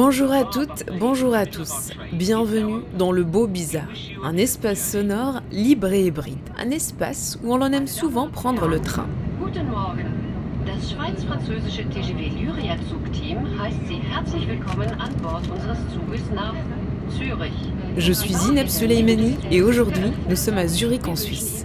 Bonjour à toutes, bonjour à tous. Bienvenue dans le beau bizarre, un espace sonore libre et hybride, un espace où on en aime souvent prendre le train. Guten Morgen. Das schweiz-französische TGV Lyria Zugteam heißt Sie herzlich willkommen an Bord unseres Zuges nach Zürich. Je suis Zineb Suleimani et aujourd'hui nous sommes à Zurich en Suisse.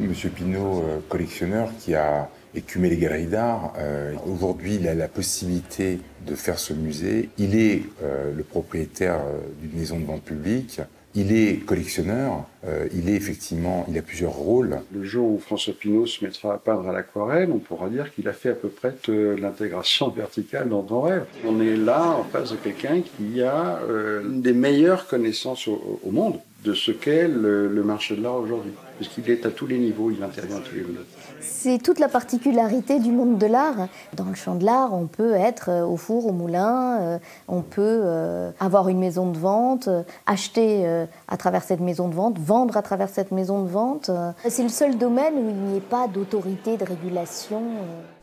Monsieur Pinault, euh, collectionneur qui a écumé les galeries d'art, euh, aujourd'hui il a la possibilité de faire ce musée. Il est euh, le propriétaire euh, d'une maison de vente publique. Il est collectionneur. Euh, il est effectivement, il a plusieurs rôles. Le jour où François Pinault se mettra à peindre à l'aquarelle, on pourra dire qu'il a fait à peu près l'intégration verticale dans ton rêve. On est là en face de quelqu'un qui a euh, des meilleures connaissances au, au monde de ce qu'est le marché de l'art aujourd'hui. Parce qu'il est à tous les niveaux, il intervient à tous les niveaux. C'est toute la particularité du monde de l'art. Dans le champ de l'art, on peut être euh, au four, au moulin, euh, on peut euh, avoir une maison de vente, acheter à travers cette maison de vente, vendre à travers cette maison de vente. C'est le seul domaine où il n'y ait pas d'autorité de régulation.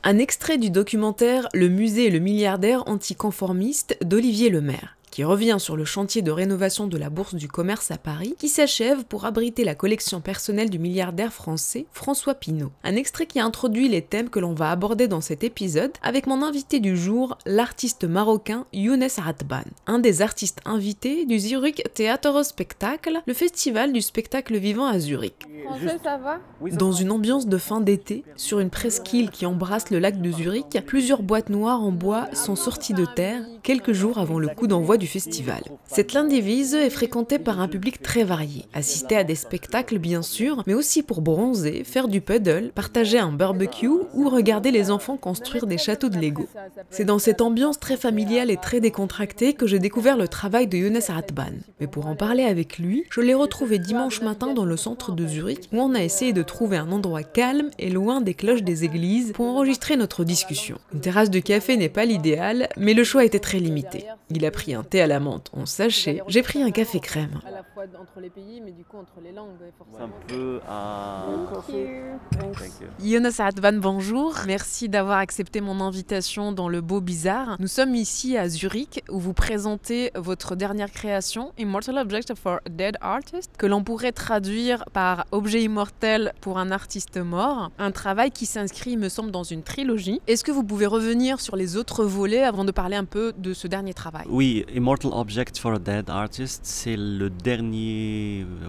Un extrait du documentaire Le musée et le milliardaire anticonformiste d'Olivier Lemaire qui revient sur le chantier de rénovation de la Bourse du commerce à Paris, qui s'achève pour abriter la collection personnelle du milliardaire français François Pinault. Un extrait qui introduit les thèmes que l'on va aborder dans cet épisode avec mon invité du jour, l'artiste marocain Younes Ratban, un des artistes invités du Zurich Theater Spectacle, le festival du spectacle vivant à Zurich. Français, ça va? Dans une ambiance de fin d'été, sur une presqu'île qui embrasse le lac de Zurich, plusieurs boîtes noires en bois sont sorties de terre quelques jours avant le coup d'envoi du festival. Cette est fréquentée par un public très varié, assisté à des spectacles bien sûr, mais aussi pour bronzer, faire du puddle, partager un barbecue ou regarder les enfants construire des châteaux de Lego. C'est dans cette ambiance très familiale et très décontractée que j'ai découvert le travail de Younes Ratban. Mais pour en parler avec lui, je l'ai retrouvé dimanche matin dans le centre de Zurich où on a essayé de trouver un endroit calme et loin des cloches des églises pour enregistrer notre discussion. Une terrasse de café n'est pas l'idéal, mais le choix était très limité. Il a pris un thé à la menthe en sachet, j'ai pris un café crème. Fois entre les pays, mais du coup entre les langues, C'est un forcément. peu à... Thank you. Jonas Advan, bonjour. Merci d'avoir accepté mon invitation dans le beau bizarre. Nous sommes ici à Zurich où vous présentez votre dernière création, Immortal Object for a Dead Artist, que l'on pourrait traduire par objet immortel pour un artiste mort. Un travail qui s'inscrit, me semble, dans une trilogie. Est-ce que vous pouvez revenir sur les autres volets avant de parler un peu de ce dernier travail? Oui, Immortal Object for a Dead Artist, c'est le dernier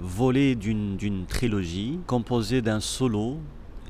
volet d'une trilogie composée d'un solo,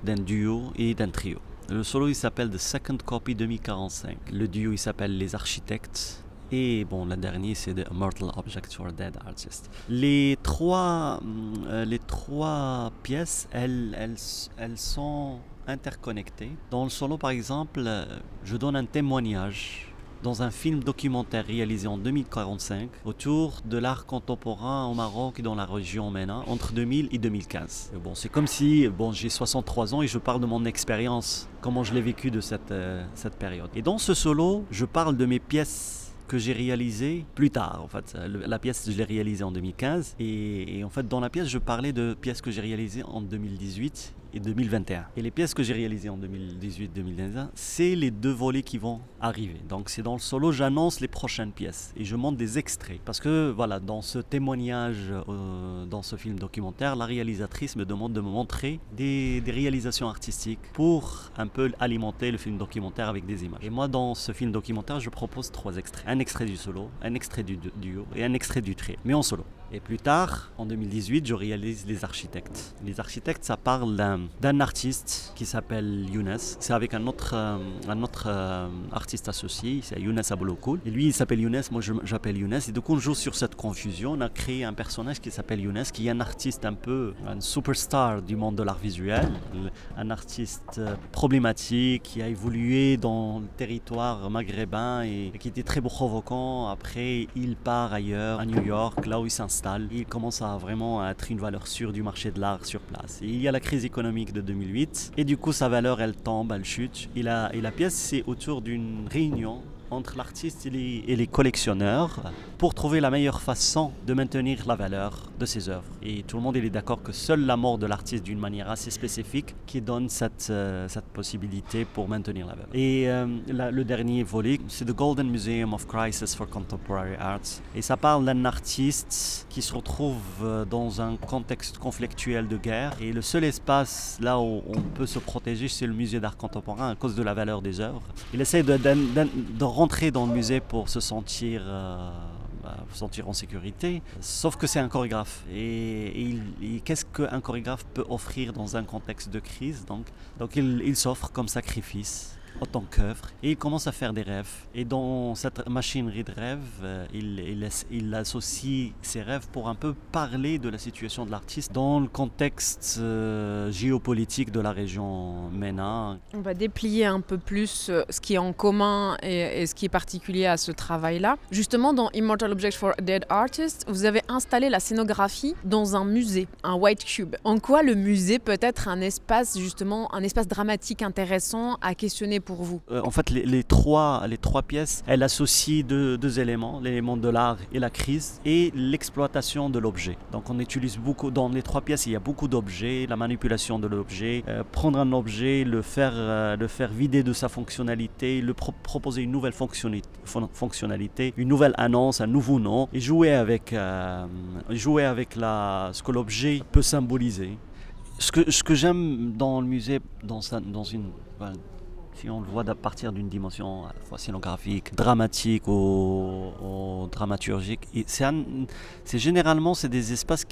d'un duo et d'un trio. Le solo il s'appelle The Second Copy 2045. Le duo il s'appelle Les Architectes. Et bon, le dernier c'est The Immortal Object for a Dead Artist. Les trois, hum, euh, les trois pièces, elles, elles, elles sont interconnectées. Dans le solo par exemple, euh, je donne un témoignage dans un film documentaire réalisé en 2045 autour de l'art contemporain au Maroc et dans la région MENA entre 2000 et 2015. Et bon, c'est comme si bon, j'ai 63 ans et je parle de mon expérience, comment je l'ai vécu de cette, euh, cette période. Et dans ce solo, je parle de mes pièces que j'ai réalisées plus tard. En fait, la pièce, je l'ai réalisée en 2015 et, et en fait, dans la pièce, je parlais de pièces que j'ai réalisées en 2018 et 2021. Et les pièces que j'ai réalisées en 2018-2021, c'est les deux volets qui vont arriver. Donc c'est dans le solo, j'annonce les prochaines pièces et je montre des extraits. Parce que voilà, dans ce témoignage, euh, dans ce film documentaire, la réalisatrice me demande de me montrer des, des réalisations artistiques pour un peu alimenter le film documentaire avec des images. Et moi, dans ce film documentaire, je propose trois extraits. Un extrait du solo, un extrait du- duo et un extrait du trio, mais en solo. Et plus tard, en 2018, je réalise Les Architectes. Les Architectes, ça parle d'un artiste qui s'appelle Younes. C'est avec un autre, euh, un autre euh, artiste associé, c'est Younes Abouloukoul. Et lui, il s'appelle Younes, moi j'appelle Younes. Et du coup, on joue sur cette confusion. On a créé un personnage qui s'appelle Younes, qui est un artiste un peu, un superstar du monde de l'art visuel. Un artiste euh, problématique qui a évolué dans le territoire maghrébin et qui était très provocant. Après, il part ailleurs, à New York, là où il s'installe il commence à vraiment être une valeur sûre du marché de l'art sur place. Il y a la crise économique de 2008 et du coup sa valeur elle tombe, elle chute. Et la pièce c'est autour d'une réunion entre l'artiste et les, collectionneurs pour trouver la meilleure façon de maintenir la valeur de ses œuvres. Et tout le monde est d'accord que seule la mort de l'artiste d'une manière assez spécifique qui donne cette, euh, cette possibilité pour maintenir la valeur. Et euh, le dernier volet, c'est The Golden Museum of Crisis for Contemporary Arts. Et ça parle d'un artiste qui se retrouve euh, dans un contexte conflictuel de guerre. Et le seul espace là où on peut se protéger, c'est le musée d'art contemporain à cause de la valeur des œuvres. Il essaie de, de, rentrer dans le musée pour se sentir, euh, bah, sentir en sécurité, sauf que c'est un chorégraphe. Et, qu'est-ce qu'un chorégraphe peut offrir dans un contexte de crise Donc, donc il s'offre comme sacrifice en tant qu'œuvre et il commence à faire des rêves. Et dans cette machinerie de rêves, euh, il, il, associe ses rêves pour un peu parler de la situation de l'artiste dans le contexte euh, géopolitique de la région MENA. On va déplier un peu plus euh, ce qui est en commun et, ce qui est particulier à ce travail-là. Justement, dans Immortal Objects for Dead Artists, vous avez installé la scénographie dans un musée, un White Cube. En quoi le musée peut être un espace, justement, un espace dramatique intéressant à questionner vous? Euh, En fait, les, trois, les trois pièces, elles associent deux, deux éléments, l'élément de l'art et la crise, et l'exploitation de l'objet. Donc on utilise beaucoup, dans les trois pièces, il y a beaucoup d'objets, la manipulation de l'objet, euh, prendre un objet, le faire, euh, le faire vider de sa fonctionnalité, le proposer une nouvelle fonctionnalité, une nouvelle annonce, un nouveau nom, et jouer avec, jouer avec ce que l'objet peut symboliser. Ce que, ce que j'aime dans le musée, dans, dans une, si on le voit à partir d'une dimension à la fois scénographique, dramatique ou, dramaturgique. C'est généralement c'est des espaces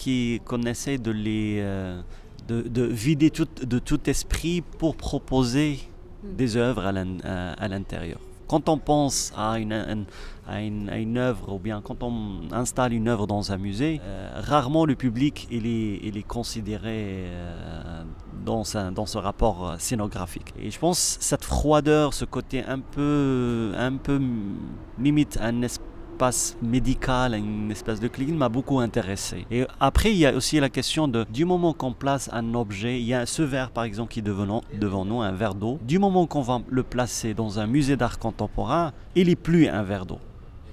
qu'on essaie de les euh, de, vider tout, de tout esprit pour proposer hmm. des œuvres à l'intérieur. Quand on pense à une, œuvre, ou bien quand on installe une œuvre dans un musée, euh, rarement le public est, considéré euh, dans, ce rapport euh, scénographique. Et je pense cette froideur, ce côté un peu, un peu limite un espace médical, une espèce de clinique m'a beaucoup intéressé. Et après, il y a aussi la question de, du moment qu'on place un objet, il y a ce verre par exemple qui est devant, devant nous, un verre d'eau, du moment qu'on va le placer dans un musée d'art contemporain, il n'est plus un verre d'eau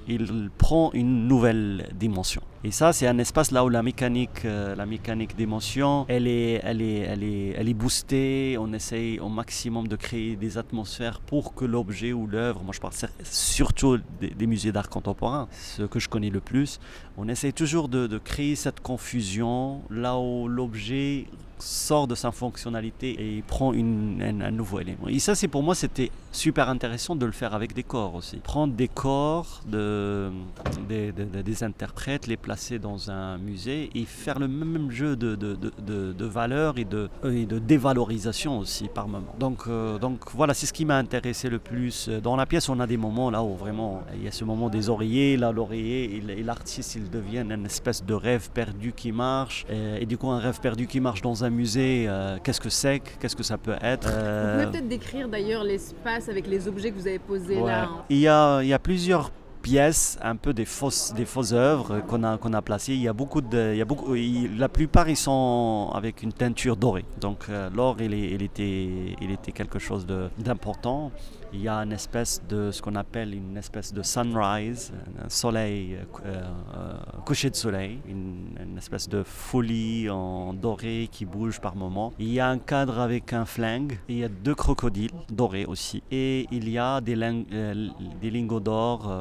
il prend une nouvelle dimension. Et ça, c'est un espace là où la mécanique, euh, la mécanique d'émotion, elle est, elle, est, elle, est, elle est boostée. On essaye au maximum de créer des atmosphères pour que l'objet ou l'œuvre, moi je parle surtout des, musées d'art contemporain, ce que je connais le plus, on essaye toujours de, de créer cette confusion là où l'objet sort de sa fonctionnalité et prend une, un, nouveau élément. Et ça, c'est pour moi, c'était super intéressant de le faire avec des corps aussi. Prendre des corps de, des interprètes, les placer dans un musée et faire le même jeu de, de, de valeurs et de, et de dévalorisation aussi par moment. Donc, euh, donc voilà, c'est ce qui m'a intéressé le plus. Dans la pièce, on a des moments là où vraiment, il y a ce moment des oreillers, là, l'oreiller et l'artiste, il devient une espèce de rêve perdu qui marche. Et, et du coup, un rêve perdu qui marche dans un musée, euh, qu'est-ce que c'est, qu'est-ce que ça peut être. Vous pouvez euh, peut-être décrire d'ailleurs l'espace avec les objets que vous avez posés là. Hein. Il, y a, il y a plusieurs pièces, un peu des fausses, des fausses œuvres qu'on a, qu'on a placées. Il y a beaucoup de, il y a beaucoup, la plupart ils sont avec une teinture dorée. Donc euh, l'or, il, il, était, il était quelque chose d'important il y a une espèce de ce qu'on appelle une espèce de sunrise, un soleil, euh, euh, coucher de soleil, une, espèce de folie en doré qui bouge par moments. Il y a un cadre avec un flingue, il y a deux crocodiles dorés aussi, et il y a des, euh, des lingots d'or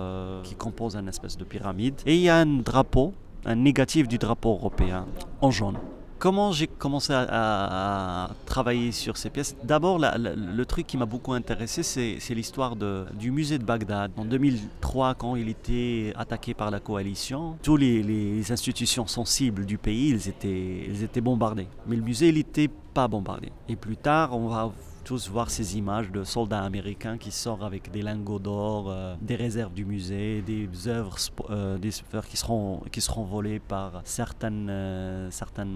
qui composent une espèce de pyramide. Et il y a un drapeau, un négatif du drapeau européen en jaune comment j'ai commencé à, travailler sur ces pièces D'abord, le truc qui m'a beaucoup intéressé, c'est l'histoire du musée de Bagdad. En 2003, quand il était attaqué par la coalition, toutes les, institutions sensibles du pays, ils étaient, ils étaient bombardés. Mais le musée, il n'était pas bombardé. Et plus tard, on va tous voir ces images de soldats américains qui sortent avec des lingots d'or, euh, des réserves du musée, des œuvres, euh, des œuvres qui seront qui seront volées par certaines euh, certains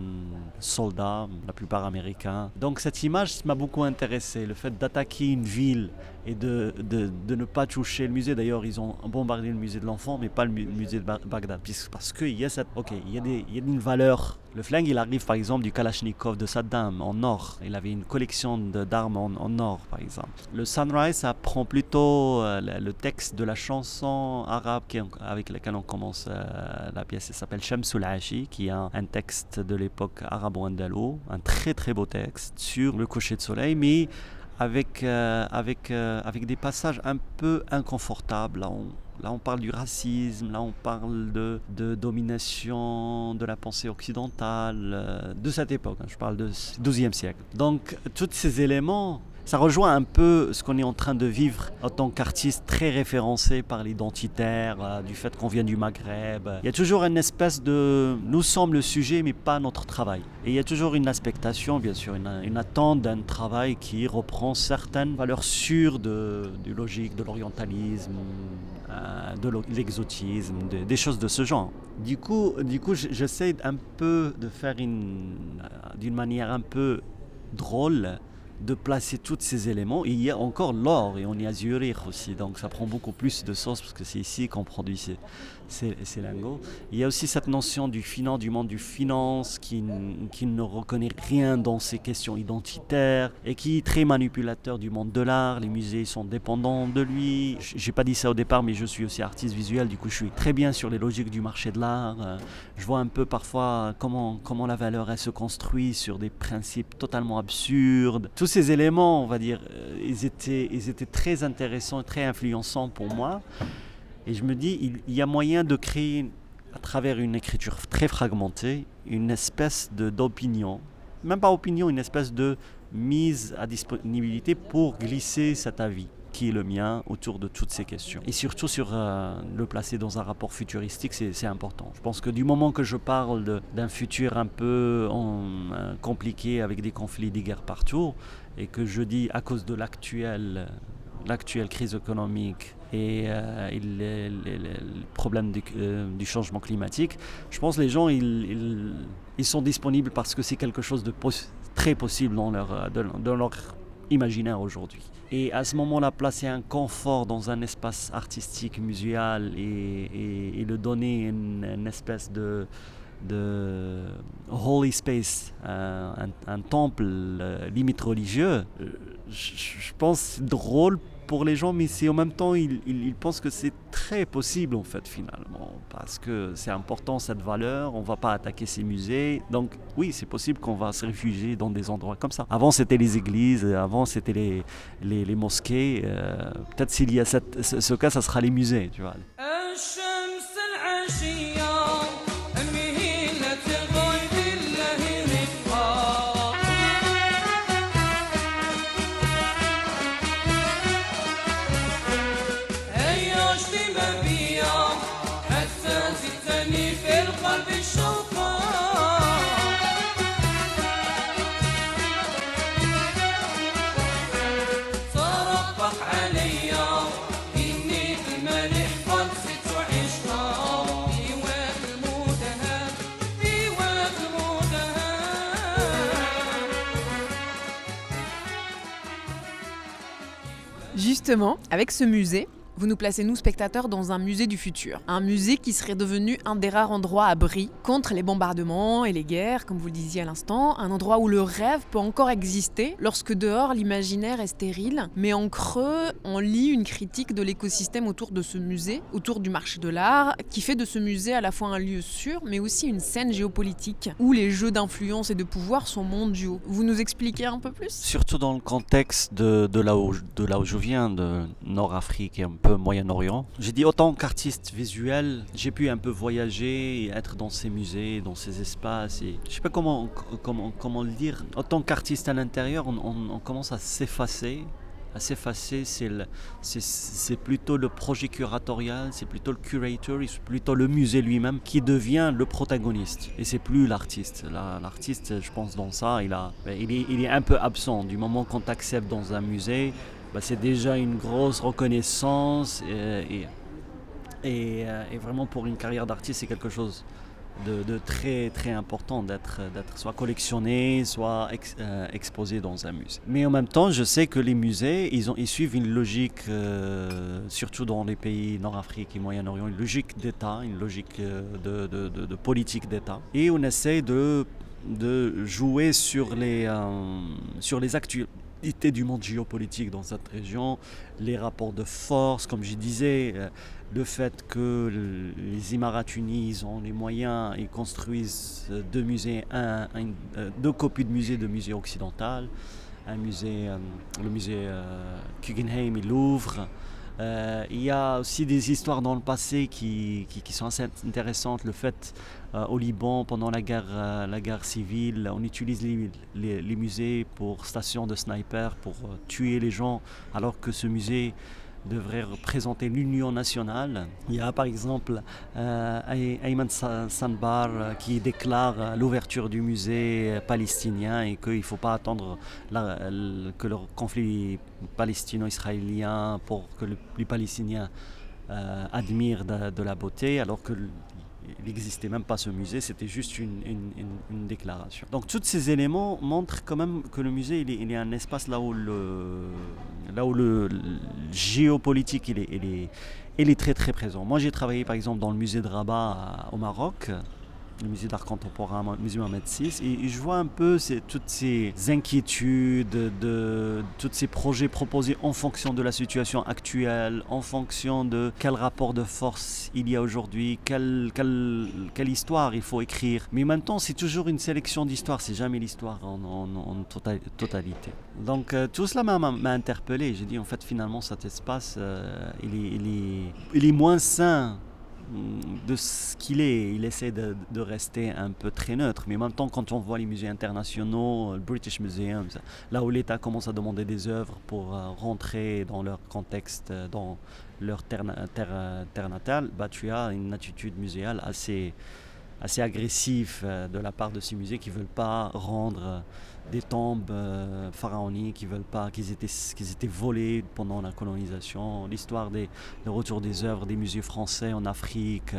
soldats, la plupart américains. Donc cette image m'a beaucoup intéressé, le fait d'attaquer une ville et de, de, de, ne pas toucher le musée. D'ailleurs, ils ont bombardé le musée de l'enfant, mais pas le musée de Bagdad, parce qu'il y a cette, ok, il y a, des, il y a une valeur. Le flingue, il arrive par exemple du Kalachnikov de Saddam en or. Il avait une collection d'armes en, en, or, par exemple. Le Sunrise, ça prend plutôt euh, le, texte de la chanson arabe qui, avec laquelle on commence euh, la pièce. Elle s'appelle Shamsul Ashi, qui est un, texte de l'époque arabo-andalo, un très très beau texte sur le coucher de soleil, mais avec, euh, avec, euh, avec des passages un peu inconfortables. Là on, là, on parle du racisme, là, on parle de, de domination de la pensée occidentale, euh, de cette époque. Hein. je parle du XIIe siècle. Donc, tous ces éléments ça rejoint un peu ce qu'on est en train de vivre en tant qu'artiste très référencé par l'identitaire, euh, du fait qu'on vient du Maghreb. Il y a toujours une espèce de nous sommes le sujet mais pas notre travail. Et il y a toujours une expectation, bien sûr, une, attente d'un travail qui reprend certaines valeurs sûres de, du logique, de l'orientalisme, euh, de l'exotisme, des choses de ce genre. Du coup, du coup j'essaie un peu de faire euh, d'une manière un peu drôle de placer tous ces éléments. il y a encore l'or et on est à Zurich aussi, donc ça prend beaucoup plus de sens parce que c'est ici qu'on produit ces, ces, lingots. Il y a aussi cette notion du du monde du finance, qui, ne reconnaît rien dans ces questions identitaires et qui est très manipulateur du monde de l'art. Les musées sont dépendants de lui. J'ai pas dit ça au départ, mais je suis aussi artiste visuel, du coup je suis très bien sur les logiques du marché de l'art. Je vois un peu parfois comment, comment la valeur elle se construit sur des principes totalement absurdes. Tous ces éléments, on va dire, euh, ils étaient, ils étaient très intéressants et très influençants pour moi. Et je me dis, il, y a moyen de créer, à travers une écriture très fragmentée, une espèce d'opinion, même pas opinion, une espèce de mise à disponibilité pour glisser cet avis qui est le mien autour de toutes ces questions. Et surtout sur euh, le placer dans un rapport futuristique, c'est important. Je pense que du moment que je parle d'un futur un peu euh, compliqué avec des conflits, des guerres partout, et que je dis à cause de l'actuelle l'actuelle crise économique et, euh, le problème euh, du, changement climatique, je pense que les gens, ils, ils, sont disponibles parce que c'est quelque chose de très possible dans leur, euh, dans leur imaginaire aujourd'hui. Et à ce moment-là, placer un confort dans un espace artistique, muséal et, et, le donner une, espèce de, de holy space, un, un, temple limite religieux, je, pense drôle pour les gens, mais c'est en même temps, ils, pensent que c'est très possible en fait finalement, parce que c'est important cette valeur, on va pas attaquer ces musées, donc oui, c'est possible qu'on va se réfugier dans des endroits comme ça. Avant c'était les églises, avant c'était les, mosquées, euh, peut-être s'il y a ce, ce, cas, ça sera les musées, tu vois. Justement, avec ce musée, vous nous placez, nous spectateurs, dans un musée du futur. Un musée qui serait devenu un des rares endroits abris contre les bombardements et les guerres, comme vous le disiez à l'instant. Un endroit où le rêve peut encore exister lorsque dehors l'imaginaire est stérile. Mais en creux, on lit une critique de l'écosystème autour de ce musée, autour du marché de l'art, qui fait de ce musée à la fois un lieu sûr, mais aussi une scène géopolitique, où les jeux d'influence et de pouvoir sont mondiaux. Vous nous expliquez un peu plus? Surtout dans le contexte de, là, où, de là où je viens, de Nord-Afrique et un peu Moyen-Orient. J'ai dit autant qu'artiste visuel, j'ai pu un peu voyager et être dans ces musées, dans ces espaces. Et je sais pas comment, comment, comment le dire. Autant qu'artiste à l'intérieur, on, commence à s'effacer à s'effacer, c'est plutôt le projet curatorial, c'est plutôt le curator, c'est plutôt le musée lui-même qui devient le protagoniste. Et c'est plus l'artiste. L'artiste, je pense, dans ça, il, a, il, est, il est un peu absent. Du moment qu'on t'accepte dans un musée, bah, c'est déjà une grosse reconnaissance euh, et, vraiment pour une carrière d'artiste, c'est quelque chose de, très très important d'être soit collectionné, soit euh, exposé dans un musée. Mais en même temps, je sais que les musées, ils, ont, suivent une logique, euh, surtout dans les pays Nord-Afrique et Moyen-Orient, une logique d'État, une logique de, politique d'État. Et on essaie de, jouer sur les, sur les du monde géopolitique dans cette région, les rapports de force, comme je disais, euh, le fait que les Émirats unis ont les moyens et construisent deux musées, un, euh, deux copies de musées de musées occidental, un musée, euh, le musée Guggenheim et Louvre, euh, il y a aussi des histoires dans le passé qui, qui, sont assez intéressantes. Le fait euh, au Liban, pendant la guerre, euh, la guerre civile, on utilise les, musées pour stations de snipers, pour tuer les gens, alors que ce musée devrait représenter l'union nationale. Il y a par exemple euh, Ayman Sanbar euh, qui déclare euh, l'ouverture du musée palestinien et qu'il ne faut pas attendre que le conflit palestino-israélien pour que les Palestiniens admirent de, la beauté, alors que il n'existait même pas ce musée, c'était juste une, déclaration. Donc tous ces éléments montrent quand même que le musée, il est, il est un espace là où le, là où le, géopolitique, il est, il, est, il est très très présent. Moi j'ai travaillé par exemple dans le musée de Rabat au Maroc, le musée d'art contemporain, le musée Mohamed VI, et, je vois un peu toutes ces inquiétudes, de, tous ces projets proposés en fonction de la situation actuelle, en fonction de quel rapport de force il y a aujourd'hui, quelle, histoire il faut écrire. Mais maintenant, c'est toujours une sélection d'histoires, c'est jamais l'histoire en, en, totalité. Donc euh, tout cela m'a interpellé. J'ai dit, en fait, finalement, cet espace, euh, il est moins sain de ce qu'il est. Il essaie de, rester un peu très neutre. Mais en même temps, quand on voit les musées internationaux, le British Museum, là où l'État commence à demander des œuvres pour euh, rentrer dans leur contexte, euh, dans leur terre, terre, natale, bah, tu as une attitude muséale assez, assez agressive euh, de la part de ces musées qui ne veulent pas rendre des tombes euh, pharaoniques qui veulent pas qu'ils étaient qu'ils étaient volés pendant la colonisation l'histoire des le retour des œuvres des musées français en Afrique.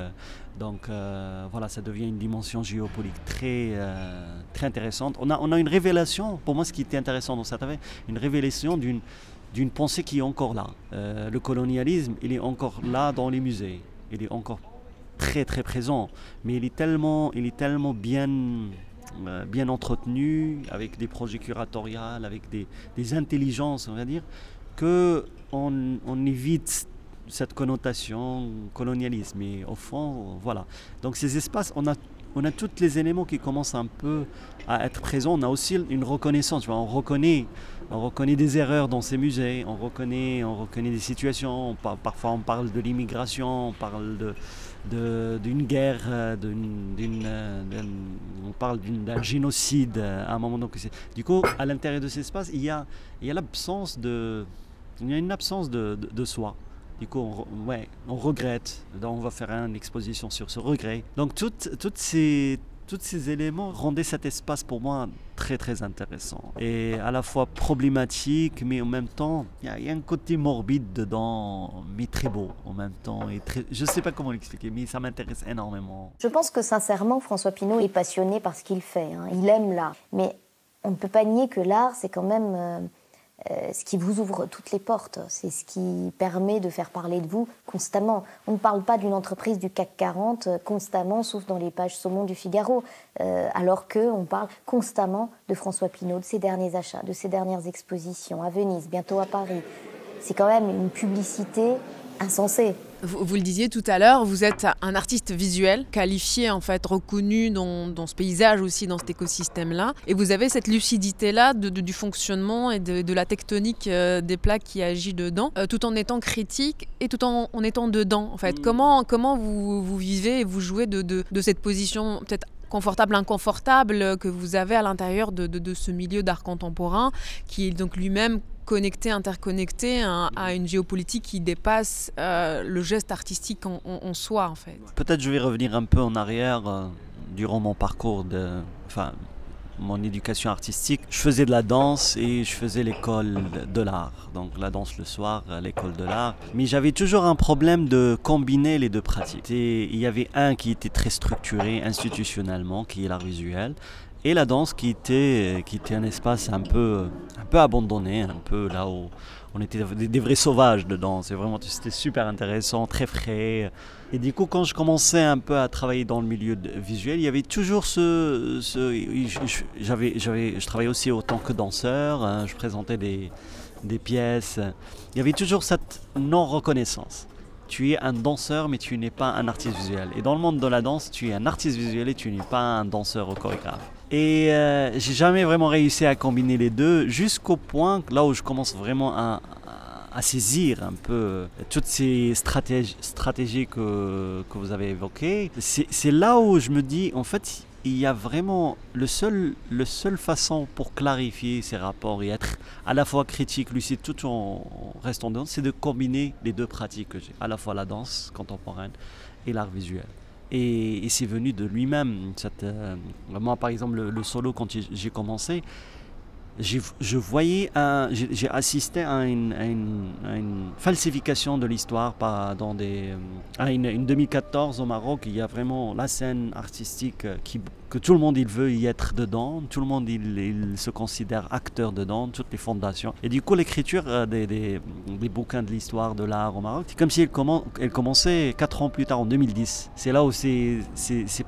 Donc euh, voilà ça devient une dimension géopolitique très euh, très intéressante. On a on a une révélation pour moi ce qui était intéressant dans cette affaire une révélation d'une pensée qui est encore là. Le colonialisme il est encore là dans les musées. Il est encore très très présent. Mais il est tellement il est tellement bien euh, bien entretenu, avec des projets curatoriales, avec des, intelligences, on va dire, que on, évite cette connotation colonialisme. Et au fond, voilà. Donc ces espaces, on a, on a tous les éléments qui commencent un peu à être présents. On a aussi une reconnaissance. on reconnaît, on reconnaît des erreurs dans ces musées. On reconnaît, on reconnaît des situations. parfois, on parle de l'immigration. On parle de d'une guerre, euh, euh, on parle d'un génocide euh, à un moment. Donc, du coup, à l'intérieur de cet espace, il y a, il y a l'absence de, il y a une absence de, de, soi. Du coup, on, ouais, on regrette. Donc, on va faire une exposition sur ce regret. Donc, toutes, toutes ces tous ces éléments rendaient cet espace pour moi très très intéressant et à la fois problématique mais en même temps il y, a un côté morbide dedans mais très beau en même temps et très, je sais pas comment l'expliquer mais ça m'intéresse énormément. Je pense que sincèrement François Pinault est passionné par ce qu'il fait, hein. il aime l'art mais on ne peut pas nier que l'art c'est quand même euh, ce qui vous ouvre toutes les portes, c'est ce qui permet de faire parler de vous constamment. On ne parle pas d'une entreprise du CAC 40 euh, constamment, sauf dans les pages saumon du Figaro, euh, alors qu'on parle constamment de François Pinault, de ses derniers achats, de ses dernières expositions à Venise, bientôt à Paris. C'est quand même une publicité insensée. Vous, vous le disiez tout à l'heure, vous êtes un artiste visuel, qualifié en fait, reconnu dans, dans ce paysage aussi, dans cet écosystème-là, et vous avez cette lucidité-là de, de- du fonctionnement et de, de la tectonique euh, des plaques qui agit dedans, euh, tout en étant critique et tout en, en étant dedans. En fait, comment comment vous, vous vivez et vous jouez de, de, de cette position peut-être confortable, inconfortable que vous avez à l'intérieur de, de- de ce milieu d'art contemporain, qui est donc lui-même connecté, interconnecté à, à une géopolitique qui dépasse euh, le geste artistique en, soi, en fait. Peut-être je vais revenir un peu en arrière euh, durant mon parcours de, enfin, mon éducation artistique. Je faisais de la danse et je faisais l'école de- l'art. Donc la danse le soir l'école de l'art. Mais j'avais toujours un problème de combiner les deux pratiques. Il y avait un qui était très structuré institutionnellement, qui est l'art visuel. Et la danse qui était, qui était un espace un peu, un peu abandonné, un peu là où on était des, vrais sauvages dedans. C'est vraiment, c'était super intéressant, très frais. Et du coup, quand je commençais un peu à travailler dans le milieu visuel, il y avait toujours ce, ce- j'avais, j'avais, je travaillais aussi autant que danseur. hein, je présentais des, des pièces. Il y avait toujours cette non-reconnaissance. Tu es un danseur, mais tu n'es pas un artiste visuel. Et dans le monde de la danse, tu es un artiste visuel et tu n'es pas un danseur ou chorégraphe. Et euh, j'ai jamais vraiment réussi à combiner les deux, jusqu'au point là où je commence vraiment à, saisir un peu euh, toutes ces stratégies, stratégies que, que vous avez évoquées. C'est là où je me dis, en fait, il y a vraiment le seul, le seule façon pour clarifier ces rapports et être à la fois critique, lucide, tout en restant dedans, c'est de combiner les deux pratiques que j'ai, à la fois la danse contemporaine et l'art visuel. Et, c'est venu de lui-même. euh, moi, par exemple, le, solo, quand j'ai commencé, j'ai- je voyais, j'ai assisté à une, falsification de l'histoire dans des, euh, à une 2014 au Maroc. Il y a vraiment la scène artistique euh, qui, que tout le monde il veut y être dedans, tout le monde il, se considère acteur dedans, toutes les fondations. Et du coup, l'écriture euh, des, bouquins de l'histoire de l'art au Maroc, c'est comme si elle, commen- elle commençait 4 ans plus tard, en 2010. C'est là où ces,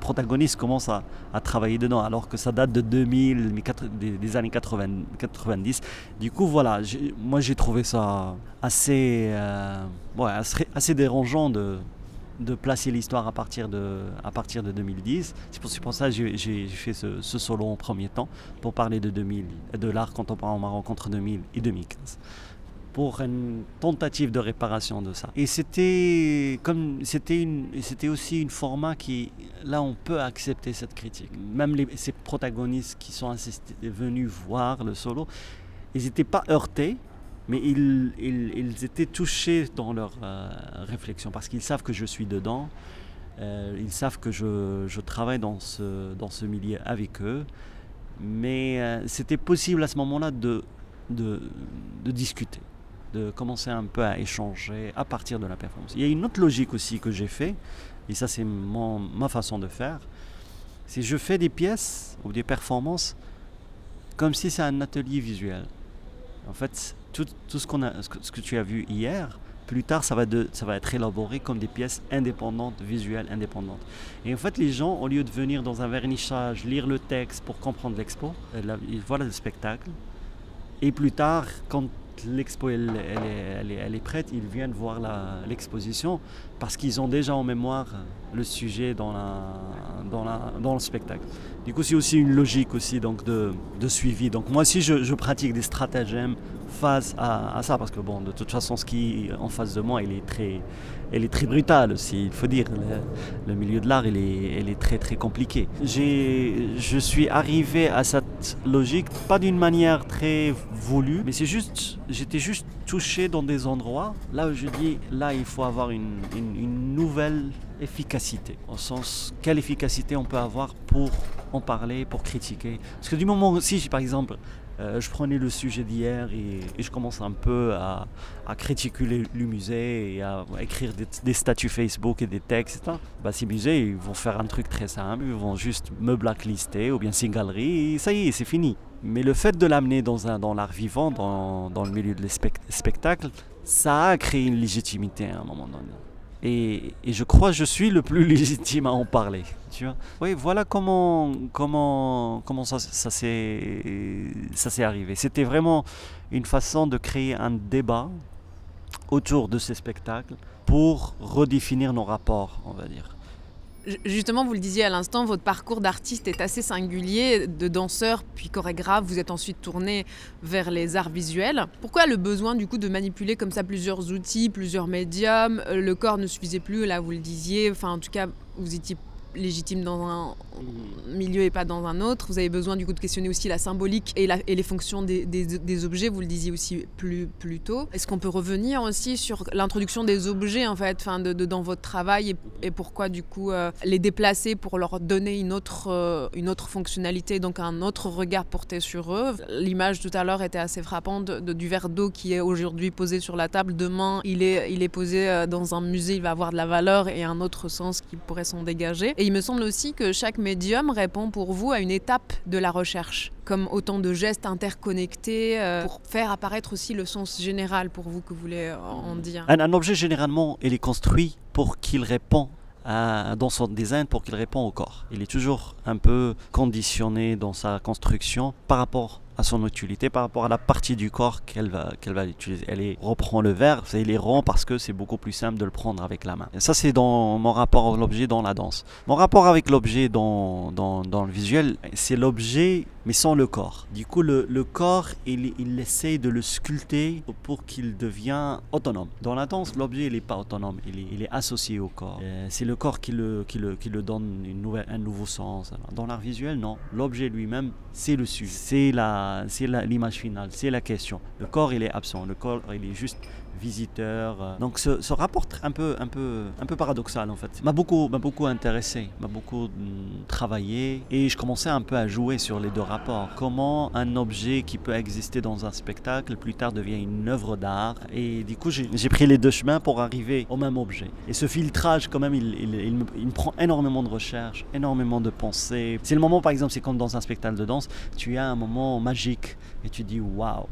protagonistes commencent à, travailler dedans, alors que ça date de 2000, mais quatre- des, années 80, 90. Du coup, voilà, moi j'ai trouvé ça assez, euh, dérangeant de, de placer l'histoire à partir de, à partir de 2010. C'est pour, pour ça que j'ai, fait ce, solo en premier temps, pour parler de, 2000, de l'art contemporain au Maroc entre 2000 et 2015 pour une tentative de réparation de ça. Et c'était c'était aussi une format qui là on peut accepter cette critique. Même les, ces protagonistes qui sont venus voir le solo, ils n'étaient pas heurtés, mais ils, ils, étaient touchés dans leur euh, réflexion parce qu'ils savent que je suis dedans. Euh, ils savent que je, je travaille dans ce, dans ce milieu avec eux. Mais euh, c'était possible à ce moment-là de, de, de discuter, de commencer un peu à échanger à partir de la performance. Il y a une autre logique aussi que j'ai fait, et ça c'est ma façon de faire, c'est je fais des pièces ou des performances comme si c'est un atelier visuel. En fait, tout, ce, a, ce, que, tu as vu hier, plus tard, ça va, de, ça va être élaboré comme des pièces indépendantes, visuelles indépendantes. Et en fait, les gens, au lieu de venir dans un vernissage, lire le texte pour comprendre l'expo, euh, ils voient le spectacle. Et plus tard, quand l'expo elle, elle est, elle est- prête, ils viennent voir l'exposition parce qu'ils ont déjà en mémoire le sujet dans, dans, le spectacle. Du coup, c'est aussi une logique aussi donc de, de suivi. Donc moi aussi, je, je pratique des stratagèmes face à, à ça parce que bon, de toute façon, ce qui est en face de moi, il est très, elle est très brutale aussi, il faut dire. Le, milieu de l'art, il est, il est très très compliqué. Je suis arrivé à cette logique, pas d'une manière très voulue, mais c'est juste, j'étais juste touché dans des endroits, là où je dis, là il faut avoir une, une- nouvelle efficacité, au sens, quelle efficacité on peut avoir pour en parler, pour critiquer? Parce que du moment aussi, par exemple, euh, je prenais le sujet d'hier et, je commence un peu à, à critiquer le, musée et à, écrire des, des statuts Facebook et des textes. Bah, ces musées, ils vont faire un truc très simple, ils vont juste me blacklister ou bien c'est et ça y est, c'est fini. Mais le fait de l'amener dans, dans l'art vivant, dans, dans le milieu des spectacles, ça a créé une légitimité à un moment donné. Et, je crois que je suis le plus légitime à en parler. Voilà comment, comment, comment ça, ça s'est arrivé. C'était vraiment une façon de créer un débat autour de ces spectacles pour redéfinir nos rapports, on va dire. Justement, vous le disiez à l'instant, votre parcours d'artiste est assez singulier. De danseur puis chorégraphe, vous êtes ensuite tourné vers les arts visuels. Pourquoi le besoin du coup de manipuler comme ça plusieurs outils, plusieurs médiums? Le corps ne suffisait plus, là vous le disiez. Enfin, en tout cas, vous étiez légitime dans un milieu et pas dans un autre. Vous avez besoin du coup de questionner aussi la symbolique et, les fonctions des, objets, vous le disiez aussi plus, plus tôt. Est-ce qu'on peut revenir aussi sur l'introduction des objets en fait, fin de, dans votre travail et, pourquoi du coup euh, les déplacer pour leur donner une autre, euh, une autre fonctionnalité, donc un autre regard porté sur eux? L'image tout à l'heure était assez frappante de, du verre d'eau qui est aujourd'hui posé sur la table. Demain, il est, il est posé euh, dans un musée, il va avoir de la valeur et un autre sens qui pourrait s'en dégager. Et il me semble aussi que chaque médium répond pour vous à une étape de la recherche, comme autant de gestes interconnectés euh, pour faire apparaître aussi le sens général pour vous que vous voulez en dire. Un, objet généralement, il est construit pour qu'il répond dans son design pour qu'il répond au corps. Il est toujours un peu conditionné dans sa construction par rapport son utilité par rapport à la partie du corps qu'elle va, qu'elle va utiliser. Elle reprend le verre, il les rond parce que c'est beaucoup plus simple de le prendre avec la main. Et ça, c'est dans mon rapport à l'objet dans la danse. Mon rapport avec l'objet dans, dans le visuel, c'est l'objet mais sans le corps. Du coup, le, le corps, il, il essaie de le sculpter pour qu'il devienne autonome. Dans la danse, l'objet, il n'est pas autonome, il est, il est associé au corps. Euh, c'est le corps qui le, qui le, qui le donne une nouvelle, un nouveau sens. Dans l'art visuel, non. L'objet lui-même, c'est le sujet, c'est c'est l'image finale, c'est la question. Le corps, il est absent. Le corps, il est juste visiteurs. Euh. Donc ce, ce, rapport un peu, un, peu, un peu paradoxal en fait m'a beaucoup, beaucoup intéressé, m'a beaucoup mm, travaillé et je commençais un peu à jouer sur les deux rapports. Comment un objet qui peut exister dans un spectacle plus tard devient une œuvre d'art et du coup j'ai pris les deux chemins pour arriver au même objet. Et ce filtrage quand même il, il, il me, prend énormément de recherche, énormément de pensée. C'est le moment par exemple c'est comme dans un spectacle de danse, tu as un moment magique et tu dis waouh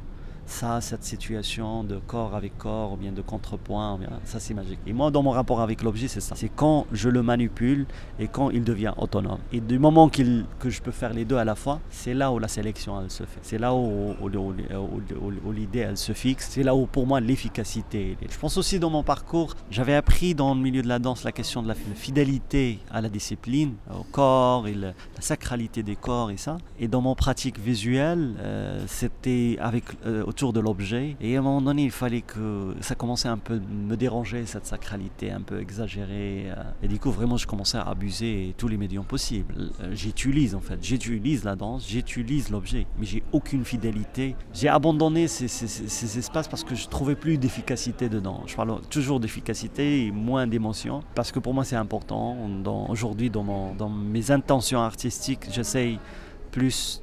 ça, cette situation de corps avec corps, ou bien de contrepoint, ça c'est magique. Et moi, dans mon rapport avec l'objet, c'est ça. C'est quand je le manipule et quand il devient autonome. Et du moment qu'il que je peux faire les deux à la fois, c'est là où la sélection elle se fait. C'est là où, où, l'idée elle se fixe. C'est là où pour moi l'efficacité. Je pense aussi dans mon parcours, j'avais appris dans le milieu de la danse la question de la fidélité à la discipline, au corps et la sacralité des corps et ça. Et dans mon pratique visuelle, euh, c'était avec euh, de l'objet. Et à un moment donné, il fallait que ça commençait un peu me déranger, cette sacralité un peu exagérée. Euh. Et du coup, vraiment, je commençais à abuser tous les médiums possibles. Euh, j'utilise en fait, j'utilise la danse, j'utilise l'objet, mais j'ai aucune fidélité. J'ai abandonné ces, ces, espaces parce que je trouvais plus d'efficacité dedans. Je parle toujours d'efficacité et moins d'émotion parce que pour moi, c'est important. Aujourd'hui, dans, dans mes intentions artistiques, j'essaye plus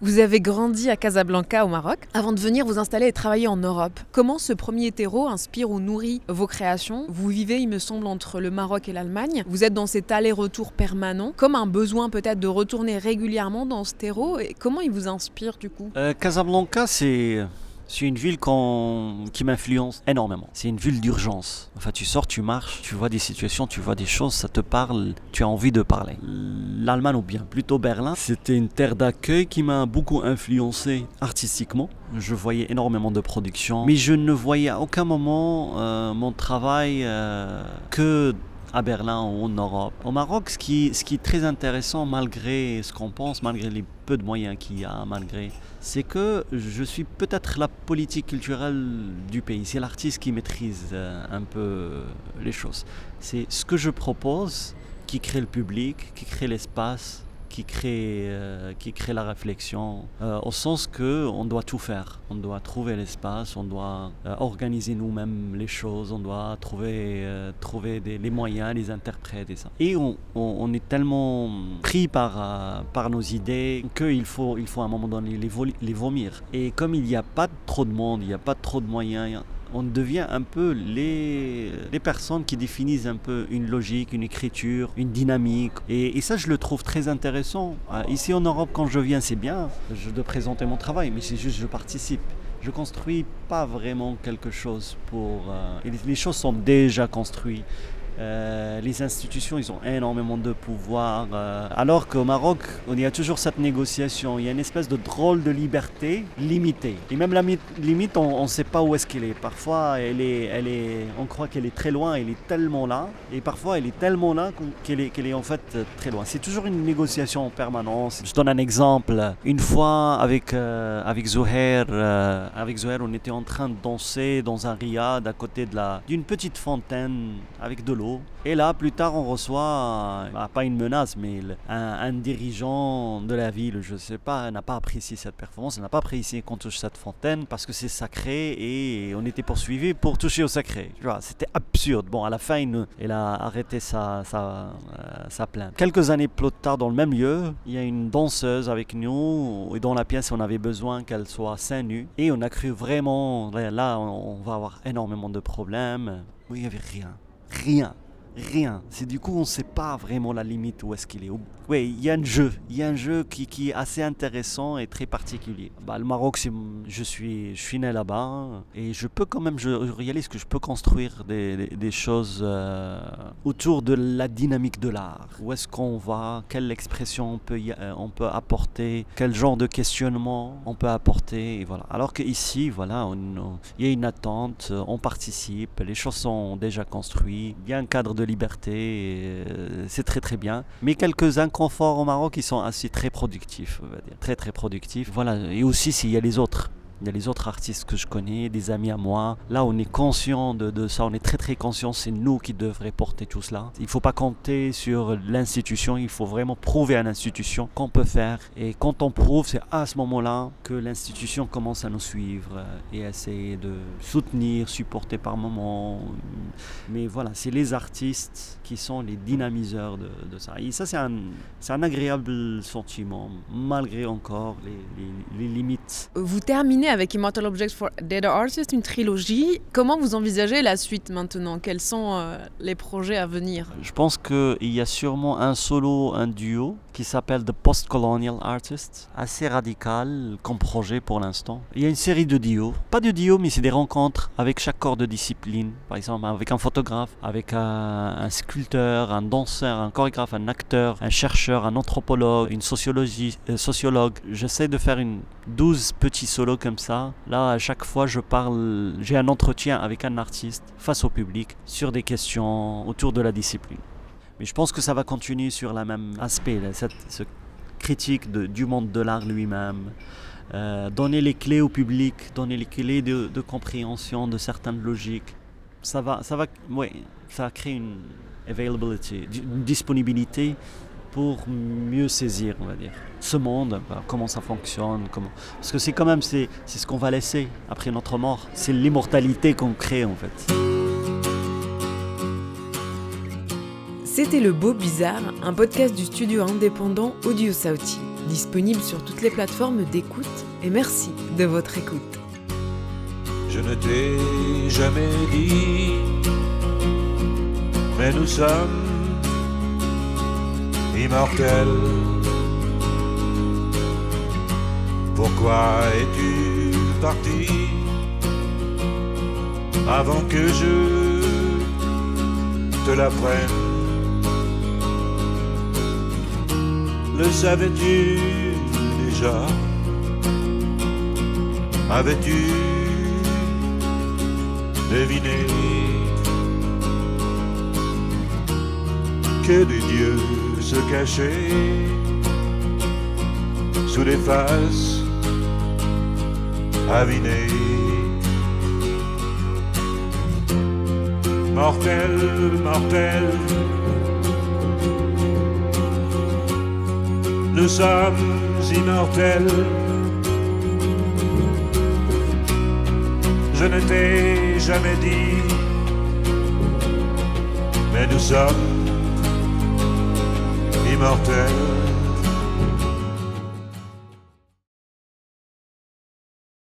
Vous avez grandi à Casablanca au Maroc avant de venir vous installer et travailler en Europe. Comment ce premier terreau inspire ou nourrit vos créations? Vous vivez, il me semble, entre le Maroc et l'Allemagne. Vous êtes dans cet aller-retour permanent, comme un besoin peut-être de retourner régulièrement dans ce terreau. Et comment il vous inspire du coup? Euh, Casablanca, c'est c'est une ville qui m'influence énormément. C'est une ville d'urgence. Enfin, tu sors, tu marches, tu vois des situations, tu vois des choses, ça te parle, tu as envie de parler. L'Allemagne ou bien plutôt Berlin, c'était une terre d'accueil qui m'a beaucoup influencé artistiquement. Je voyais énormément de productions, mais je ne voyais à aucun moment euh, mon travail euh, que à Berlin ou en Europe. Au Maroc, ce qui, ce qui est très intéressant, malgré ce qu'on pense, malgré les peu de moyens qu'il y a, malgré, c'est que je suis peut-être la politique culturelle du pays. C'est l'artiste qui maîtrise euh, un peu les choses. C'est ce que je propose qui crée le public, qui crée l'espace qui crée, euh, qui crée la réflexion, euh, au sens que on doit tout faire. On doit trouver l'espace, on doit euh, organiser nous-mêmes les choses, on doit trouver, trouver les moyens, les interprètes et ça. Et on, on, est tellement pris par, par nos idées qu'il faut, il faut à un moment donné les, les vomir. Et comme il n'y a pas trop de monde, il n'y a pas trop de moyens, on devient un peu les, les personnes qui définissent un peu une logique, une écriture, une dynamique. Et, ça, je le trouve très intéressant. Euh, ici en Europe, quand je viens, c'est bien, je dois présenter mon travail, mais c'est juste je participe. Je construis pas vraiment quelque chose pour... Euh, les choses sont déjà construites. Euh, les institutions, ils ont énormément de pouvoir. Euh, alors qu'au Maroc, il y a toujours cette négociation. Il y a une espèce de drôle de liberté limitée. Et même la limite, on ne sait pas où est-ce qu'elle est. Parfois, elle est, on croit qu'elle est très loin, elle est tellement là. Et parfois, elle est tellement là qu'elle est, en fait très loin. C'est toujours une négociation en permanence. Je donne un exemple. Une fois, avec, euh, avec Zoher, on était en train de danser dans un riad à côté d'une petite fontaine avec de l'eau. Et là, plus tard, on reçoit, bah, pas une menace, mais un, dirigeant de la ville, je ne sais pas, n'a pas apprécié cette performance, n'a pas apprécié qu'on touche cette fontaine parce que c'est sacré et on était poursuivi pour toucher au sacré. C'était absurde. Bon, à la fin, il, a arrêté euh, sa, plainte. Quelques années plus tard, dans le même lieu, il y a une danseuse avec nous et dans la pièce, on avait besoin qu'elle soit seins nue. Et on a cru vraiment, là, on va avoir énormément de problèmes. Oui, il n'y avait rien rien. Rien. C'est du coup, on ne sait pas vraiment la limite où est-ce qu'il est. Oui, il y a un jeu. Il y a un jeu qui, qui, est assez intéressant et très particulier. Bah, le Maroc, je suis, je suis né là-bas et je peux quand même, je réalise que je peux construire des, des, choses euh, autour de la dynamique de l'art. Où est-ce qu'on va? Quelle expression on peut, euh, on peut apporter? Quel genre de questionnement on peut apporter? Voilà. Alors qu'ici, voilà, il y a une attente, on participe, les choses sont déjà construites, il y a un cadre de liberté, euh, c'est très très bien. Mais quelques inconforts au Maroc, ils sont assez très productifs, on va dire. Très très productifs. Voilà, et aussi s'il y a les autres. Il y a les autres artistes que je connais, des amis à moi. Là, on est conscient de, ça, on est très très conscient, c'est nous qui devrions porter tout cela. Il ne faut pas compter sur l'institution, il faut vraiment prouver à l'institution qu'on peut faire. Et quand on prouve, c'est à ce moment-là que l'institution commence à nous suivre et essayer de soutenir, supporter par moment. Mais voilà, c'est les artistes qui sont les dynamiseurs de, ça. Et ça, c'est un, un agréable sentiment, malgré encore les, les limites. Vous terminez avec Immortal Objects for Dead Artists, une trilogie. Comment vous envisagez la suite maintenant? Quels sont euh, les projets à venir? Je pense qu'il y a sûrement un solo, un duo qui s'appelle The Post-Colonial Artists, assez radical comme projet pour l'instant. Il y a une série de duos, pas de duos, mais c'est des rencontres avec chaque corps de discipline. Par exemple, avec un photographe, avec un, sculpteur, un danseur, un chorégraphe, un acteur, un chercheur, un anthropologue, une sociologie, euh, sociologue. J'essaie de faire une 12 petits solos comme ça. Là, à chaque fois, je parle, j'ai un entretien avec un artiste face au public sur des questions autour de la discipline. Mais je pense que ça va continuer sur le même aspect, cette, critique du monde de l'art lui-même. Euh, donner les clés au public, donner les clés de, compréhension de certaines logiques. Ça va, ça va, ça une availability, disponibilité pour mieux saisir, on va dire, ce monde, bah, comment ça fonctionne, comment... parce que c'est quand même c'est, c'est ce qu'on va laisser après notre mort, c'est l'immortalité qu'on crée en fait. C'était Le Beau Bizarre, un podcast du studio indépendant Audio Sauti, disponible sur toutes les plateformes d'écoute, et merci de votre écoute. Je ne t'ai jamais dit, mais nous sommes immortel. Pourquoi es-tu parti avant que je te l'apprenne? Le savais-tu déjà? Avais-tu deviné? Que des dieux se cacher sous les faces avinées. Mortel, mortel, nous sommes immortels. Je ne t'ai jamais dit, mais nous sommes immortels.